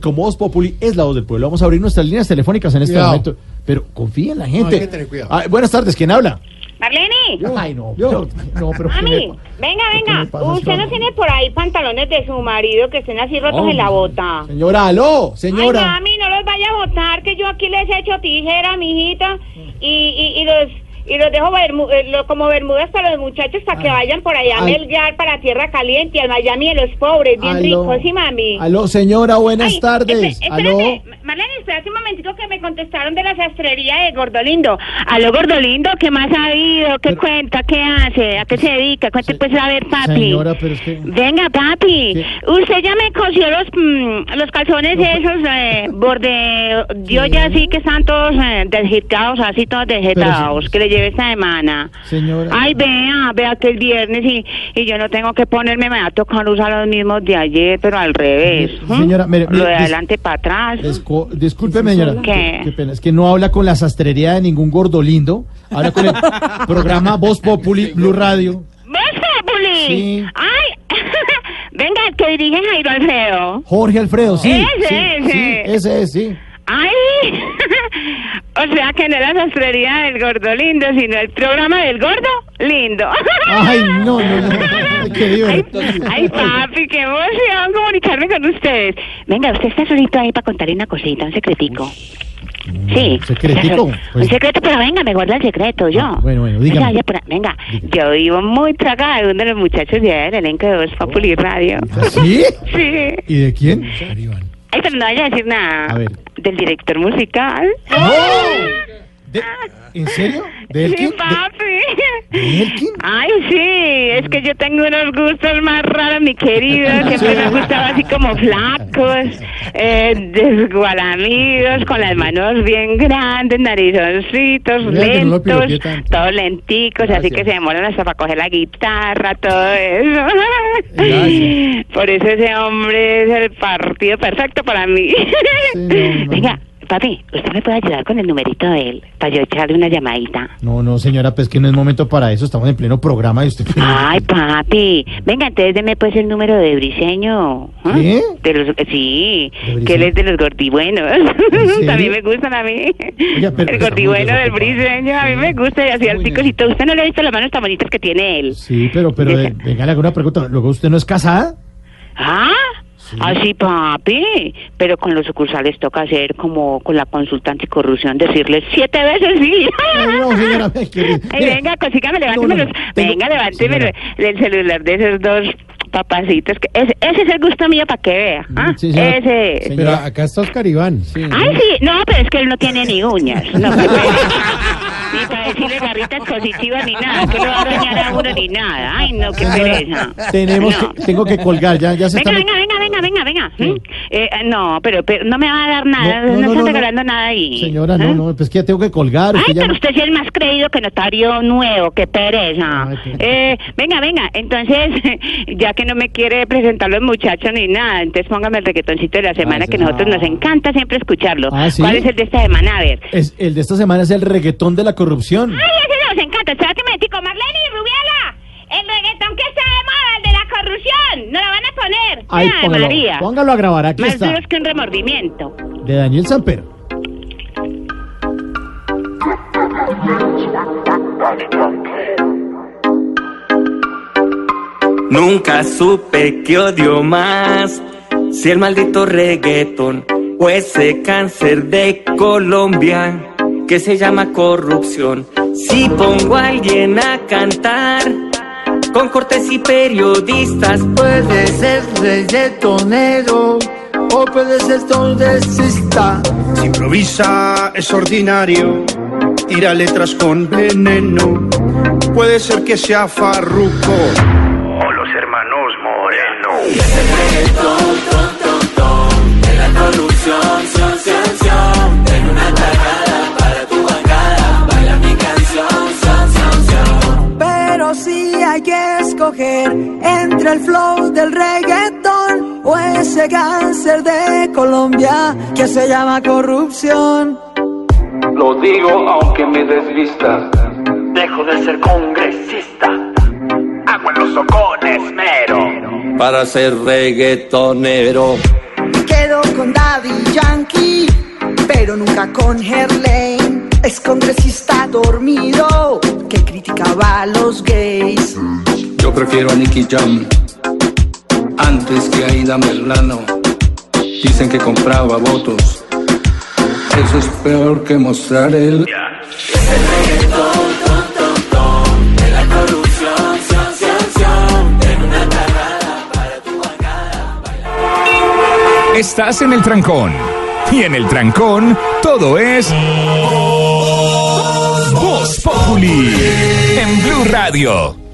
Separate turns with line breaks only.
Como Voz Populi es la voz del pueblo. Vamos a abrir nuestras líneas telefónicas en este
Cuidado.
momento. Pero confía en la gente.
hay que tener cuidado.
Ah, buenas tardes, ¿quién habla?
Marlene,
Ay, no.
yo.
pero- no, pero ¿qué
mami,
le pa-
venga,
¿Qué
venga.
pasa,
Usted no tiene por ahí pantalones de su marido que estén así rotos
Oh,
en la bota.
Señora, aló,
Ay,
señora.
mami, no los vaya a botar, que yo aquí les echo tijera, mijita, y, y, y los y los dejo bermu- eh, lo- como bermudas para los muchachos para que vayan por allá a. Melgar, para Tierra Caliente, al Miami de los pobres, bien ricos, ¿sí, mami?
Aló, señora, buenas
Ay,
tardes. aló.
Marlene, espérate un momentico que me contestaron de la sastrería de Gordolindo. Aló, Gordolindo, ¿qué más ha habido? ¿Qué
Pero-
cuenta? ¿Qué hace? ¿A qué se dedica? Cuente
Se-
pues a ver, papi.
Señora, pero es que...
Venga, papi.
¿Qué?
Usted ya me cosió los, mm, los calzones esos, eh, borde... Yo ya así que están todos eh, así todos desgitados,
si-
que le esta semana.
Señora.
Ay, vea, vea que el viernes y, y yo no tengo que ponerme, me va a tocar usar los mismos de ayer, pero al revés.
Señora, mire,
Lo de adelante para atrás.
Disco- discúlpeme, señora.
¿Qué?
Qué pena. Es que no habla con la sastrería de ningún gordolindo. Habla con el programa Voz Populi Blue Radio.
¿Ves, Populi?
Sí.
Ay, venga, que dirige Jairo Alfredo.
Jorge Alfredo, sí.
Ese,
sí,
ese.
sí, ese es, sí.
Ay, o sea que no era la sastrería del gordo lindo, sino el programa del gordo lindo.
Ay, no, no, no. Qué
Ay, ay, papi, qué emoción comunicarme con ustedes. Venga, usted está solito ahí para contarle una cosita, un secretico. Sí.
¿Secretico?
Un
Pues-
secreto, pero venga, me guarda el secreto, yo.
Ah, bueno, bueno, dígame.
Venga, ya por- venga, yo vivo muy tragada de uno de los muchachos de del elenco de Voz Populi Radio.
¿Sí?
Sí.
¿Y de quién?
Ay, pero no vaya a decir nada.
A ver.
Del director musical.
¡No! ¿De- ¿En serio? ¿De
Sí,
Elkin? ¿De-
papi.
¿De Elkin?
Ay, sí, es que yo tengo unos gustos más raros, mi querido. Siempre me han gustado así como flacos, eh, desgualamidos, con las manos bien grandes, narizoncitos,
Mira no
lentos, todos lenticos, así que se demoran hasta para coger la guitarra, todo eso.
Gracias.
Por eso ese hombre es el partido perfecto para mí.
Sí, no, no.
Venga, papi, ¿usted me puede ayudar con el numerito de él? Para yo echarle una llamadita.
No, no, señora, pues que no es momento para eso. Estamos en pleno programa y usted...
Ay, papi. Venga, entonces deme pues el número de Briseño. ¿ah?
¿Qué?
De los, sí,
¿De Briseño?
que él es de los gordibuenos. También me gustan a mí.
Pero
el gordibueno del. Briseño, a mí me gusta y así y todo. ¿Usted no le ha visto las manos tan bonitas que tiene él?
Sí, pero, pero, eh, venga, le hago una pregunta. ¿Luego usted no es casada?
¿Ah? Así, papi. Pero con los sucursales toca hacer como con la consulta anticorrupción, decirles siete veces sí.
No, señora,
Ay, venga, cosígame,
No,
levánteme
no,
los- Venga, levánteme el, el celular de esos dos papacitos. Que ese, ese es el gusto mío para que vea. ¿ah?
Sí, señora.
ese.
Pero acá está Oscar Iván. Sí.
Ay, sí, no, pero es que él no tiene ni uñas. No, pereza. ni para decirle garritas positivas ni nada, que no va a dañar a uno ni nada. Ay, no, qué pereza.
Tenemos
No.
que, tengo que colgar, ya, ya se
Venga,
está...
venga, venga, venga, venga, venga. ¿Mm? Eh, no, pero, pero no me va a dar nada, no, están regalando nada ahí.
Señora, no,
¿Eh?
no, pues que ya tengo que colgar.
Ay,
ya
pero
no-
usted sí es más creído que notario nuevo, qué pereza.
Ay, qué-
Eh, venga, venga, entonces, ya que no me quiere presentar los muchachos ni nada, entonces póngame el reggaetoncito de la semana
sí.
que nosotros nos encanta siempre escucharlo.
Ah, ¿sí?
¿Cuál es el de esta semana? A ver.
Es, el de esta semana es el reggaetón de la corrupción.
Ay, poner.
Ay,
Ay,
póngalo,
María.
póngalo a grabar, aquí
Más
está.
duros que un remordimiento.
De Daniel Samper.
Nunca supe que odio más si el maldito reggaeton o ese cáncer de Colombia que se llama corrupción. Si pongo a alguien a cantar con cortes y periodistas,
Puede ser reggaetonero o puede ser tondesista.
Si improvisa es ordinario, tira letras con veneno. Puede ser que sea Farruko o los hermanos Moreno.
Escoger entre el flow del reggaetón o ese cáncer de Colombia que se llama corrupción.
Lo digo aunque me desvista. Dejo de ser congresista. Hago en los socones mero.
para ser reggaetonero.
Quedo
con Daddy Yankee, pero nunca con Herlane. Es congresista dormido que criticaba a los gays.
Yo prefiero a Nicky Jam antes que a Ida Melano. Dicen que compraba votos. Eso es peor que mostrar el.
Estás en el trancón. Y en el trancón, todo es. Voz Populi. En Blue Radio.